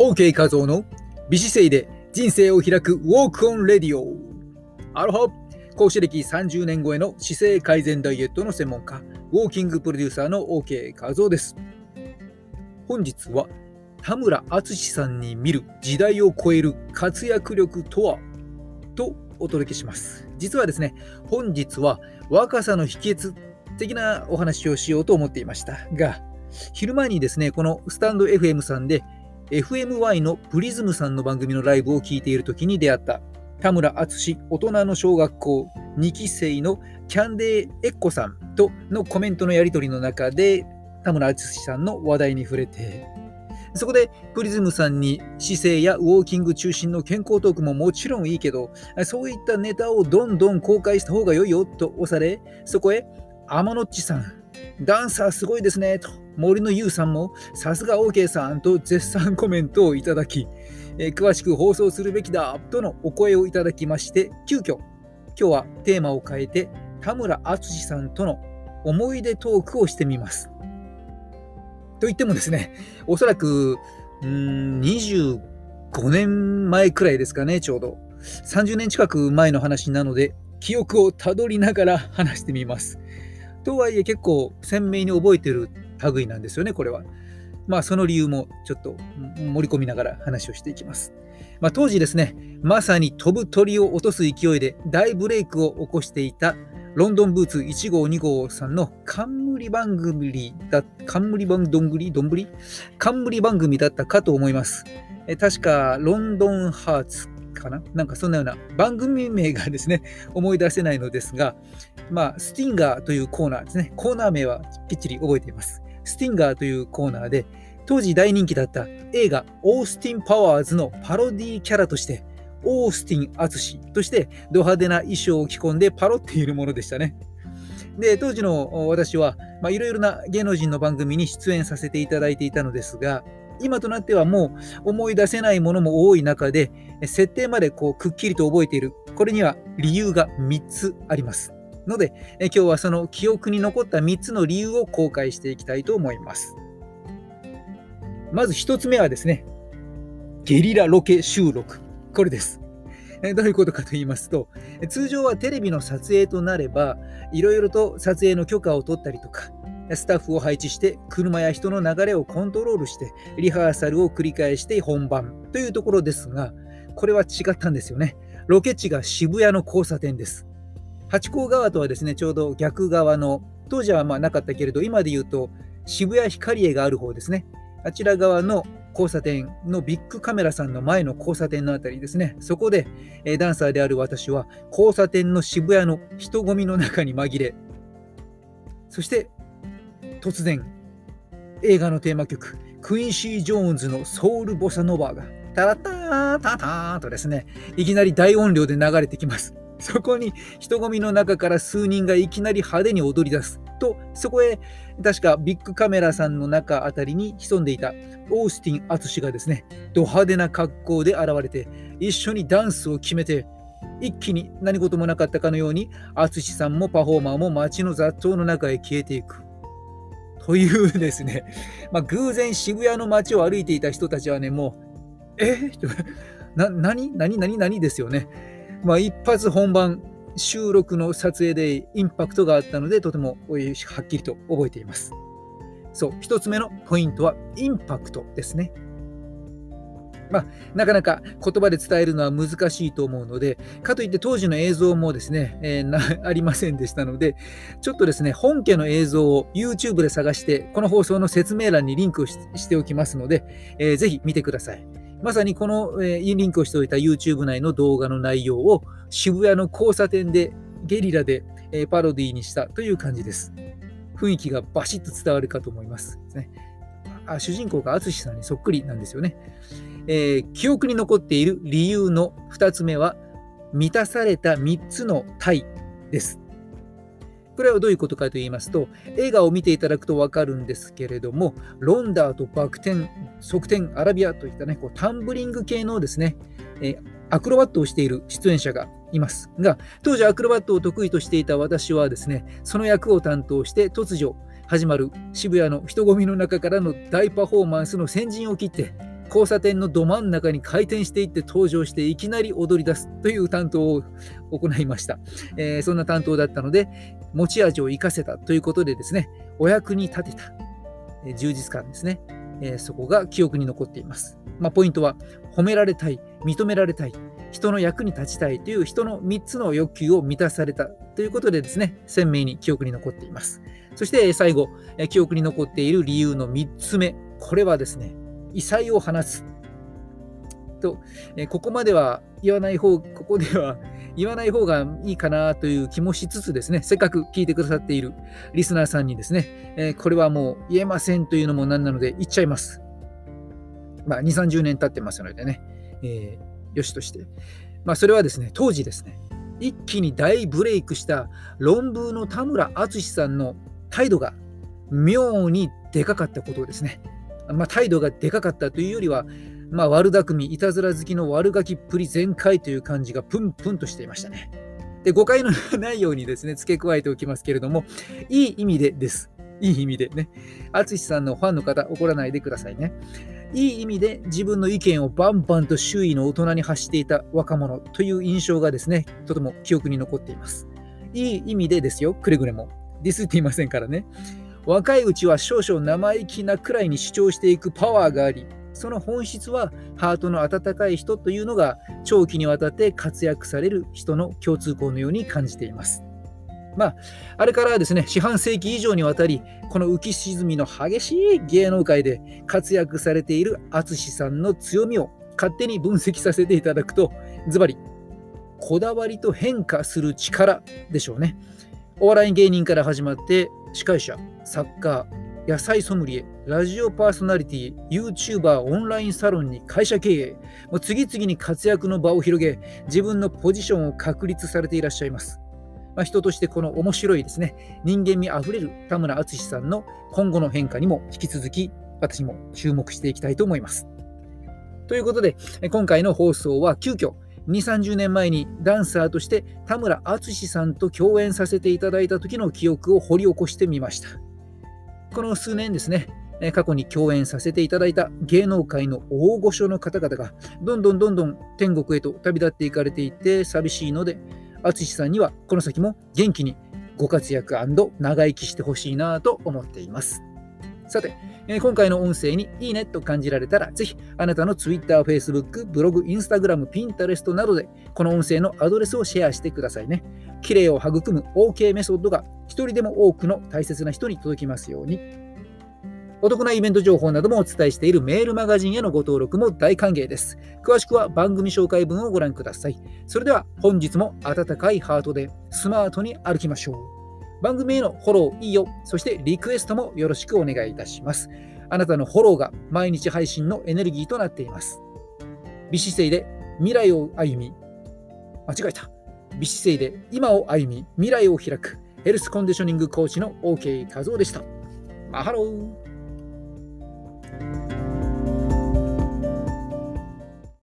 OK 画像の美姿勢で人生を開く Walk On Radio。アロハ。講師歴30年超えの姿勢改善ダイエットの専門家ウォーキングプロデューサーの OK 画像です。本日は田村淳さんに見る時代を超える活躍力とは？とお届けします。実はですね本日は若さの秘訣的なお話をしようと思っていましたが昼前にですねこのスタンド FM さんで FMY のプリズムさんの番組のライブを聞いている時に出会った。田村淳大人の小学校2期生のキャンデーエッコさんとのコメントのやり取りの中で田村淳さんの話題に触れて。そこでプリズムさんに姿勢やウォーキング中心の健康トークももちろんいいけどそういったネタをどんどん公開した方が良いよと押されそこへ天野っちさんダンサーすごいですねと森の優さんもさすが OK さんと絶賛コメントをいただき、えー、詳しく放送するべきだとのお声をいただきまして急遽今日はテーマを変えて田村淳さんとの思い出トークをしてみます。と言ってもですねおそらくうん25年前くらいですかねちょうど30年近く前の話なので記憶をたどりながら話してみます。とはいえ結構鮮明に覚えてる類なんですよね、これは。まあ、その理由もちょっと盛り込みながら話をしていきます。まあ、当時ですね、まさに飛ぶ鳥を落とす勢いで大ブレイクを起こしていたロンドンブーツ1号2号さんの冠番組だ、冠番どんぐり？どんぶり？冠番組だったかと思います。え確か、ロンドンハーツかな？なんかそんなような番組名がですね、思い出せないのですが、まあ、スティンガーというコーナーですね。コーナー名はきっちり覚えています。スティンガーというコーナーで、当時大人気だった映画オースティン・パワーズのパロディキャラとして、オースティン・アツシとしてド派手な衣装を着込んでパロっているものでしたね。で、当時の私はいろいろな芸能人の番組に出演させていただいていたのですが、今となってはもう思い出せないものも多い中で、設定までこうくっきりと覚えている。これには理由が3つあります。ので、え今日はその記憶に残った3つの理由を公開していきたいと思います。まず1つ目はですね、ゲリラロケ収録。これです。どういうことかと言いますと、通常はテレビの撮影となれば、いろいろと撮影の許可を取ったりとか、スタッフを配置して車や人の流れをコントロールしてリハーサルを繰り返して本番というところですがこれは違ったんですよねロケ地が渋谷の交差点ですハチ公側とはですね、ちょうど逆側の、当時はまあなかったけれど、今で言うと渋谷ヒカリエがある方ですね。あちら側の交差点のビッグカメラさんの前の交差点のあたりですね。そこで、え、ダンサーである私は交差点の渋谷の人混みの中に紛れ、そして突然映画のテーマ曲、クインシー・ジョーンズのソウル・ボサノバーがタラッタータターンとですね、いきなり大音量で流れてきます。そこに人混みの中から数人がいきなり派手に踊り出す。と、そこへ確かビッグカメラさんの中あたりに潜んでいたオースティン・アツシがですね、ド派手な格好で現れて、一緒にダンスを決めて、一気に何事もなかったかのように、アツシさんもパフォーマーも街の雑踏の中へ消えていく。というですね、まあ、偶然渋谷の街を歩いていた人たちはね、もう、え な、何？何？何？何？ですよね。まあ、一発本番収録の撮影でインパクトがあったのでとてもはっきりと覚えています。そう、一つ目のポイントはインパクトですね。まあ、なかなか言葉で伝えるのは難しいと思うので、かといって当時の映像もですね、えー、ありませんでしたので、ちょっとですね、本家の映像を YouTube で探して、この放送の説明欄にリンクをしておきますので、えー、ぜひ見てください。まさにこの、えー、リンクをしておいた YouTube 内の動画の内容を渋谷の交差点でゲリラで、えー、パロディにしたという感じです。雰囲気がバシッと伝わるかと思います。ね、あ主人公が淳さんにそっくりなんですよね、えー、記憶に残っている理由の2つ目は満たされた3つの体です。これはどういうことかと言いますと、映画を見ていただくとわかるんですけれども、ロンダーとバク転、側転、アラビアといったね、こうタンブリング系のですね、えー、アクロバットをしている出演者がいます。が、当時アクロバットを得意としていた私はですね、その役を担当して突如始まる渋谷の人混みの中からの大パフォーマンスの先陣を切って、交差点のど真ん中に回転していって登場していきなり踊り出すという担当を行いました。えー、そんな担当だったので、持ち味を生かせたということでですね、お役に立てた、えー、充実感ですね、えー、そこが記憶に残っています。まあ、ポイントは、褒められたい、認められたい、人の役に立ちたいという人の3つの欲求を満たされたということでですね、鮮明に記憶に残っています。そして最後、記憶に残っている理由の3つ目、これはですね、異彩を放つ。と、ここまでは言わない方、ここでは 言わない方がいいかなという気もしつつですね、せっかく聞いてくださっているリスナーさんにですね、えこれはもう言えませんというのもなんなので言っちゃいます。まあ、2、30年経ってますのでね、えー、よしとして。まあ、それはですね、当時ですね、一気に大ブレイクした論文の田村淳さんの態度が妙にでかかったことですね。まあ、態度がでかかったというよりは、まあ、悪巧み、いたずら好きの悪ガキっぷり全開という感じがプンプンとしていましたね。で、誤解のないようにですね、付け加えておきますけれども、いい意味でです。いい意味でね。淳さんのファンの方、怒らないでくださいね。いい意味で自分の意見をバンバンと周囲の大人に発していた若者という印象がですね、とても記憶に残っています。いい意味でですよ、くれぐれも。ディスっていませんからね。若いうちは少々生意気なくらいに主張していくパワーがあり、その本質はハートの温かい人というのが長期にわたって活躍される人の共通項のように感じています。まあ、あれからですね、四半世紀以上にわたり、この浮き沈みの激しい芸能界で活躍されている淳さんの強みを勝手に分析させていただくと、ズバリ、こだわりと変化する力でしょうね。お笑い芸人から始まって司会者、作家、野菜ソムリエ、ラジオパーソナリティ、YouTuber、オンラインサロンに会社経営、もう次々に活躍の場を広げ、自分のポジションを確立されていらっしゃいます。まあ、人としてこの面白いですね、人間味あふれる田村淳さんの今後の変化にも引き続き私も注目していきたいと思います。ということで、今回の放送は急遽2、30年前にダンサーとして田村淳さんと共演させていただいた時の記憶を掘り起こしてみました。この数年ですね、過去に共演させていただいた芸能界の大御所の方々がどんどんどんどん天国へと旅立っていかれていて寂しいので、淳さんにはこの先も元気にご活躍長生きしてほしいなと思っています。さて、今回の音声にいいねと感じられたら、ぜひあなたの Twitter、Facebook、ブログ、Instagram、Pinterest などでこの音声のアドレスをシェアしてくださいね。綺麗を育む OK メソッドが一人でも多くの大切な人に届きますように。お得なイベント情報などもお伝えしているメールマガジンへのご登録も大歓迎です。詳しくは番組紹介文をご覧ください。それでは本日も温かいハートでスマートに歩きましょう。番組へのフォロー、いいよ、そしてリクエストもよろしくお願いいたします。あなたのフォローが毎日配信のエネルギーとなっています。美姿勢で未来を歩み、間違えた。美姿勢で今を歩み、未来を開く、ヘルスコンディショニングコーチの OK 和夫でした。マハロー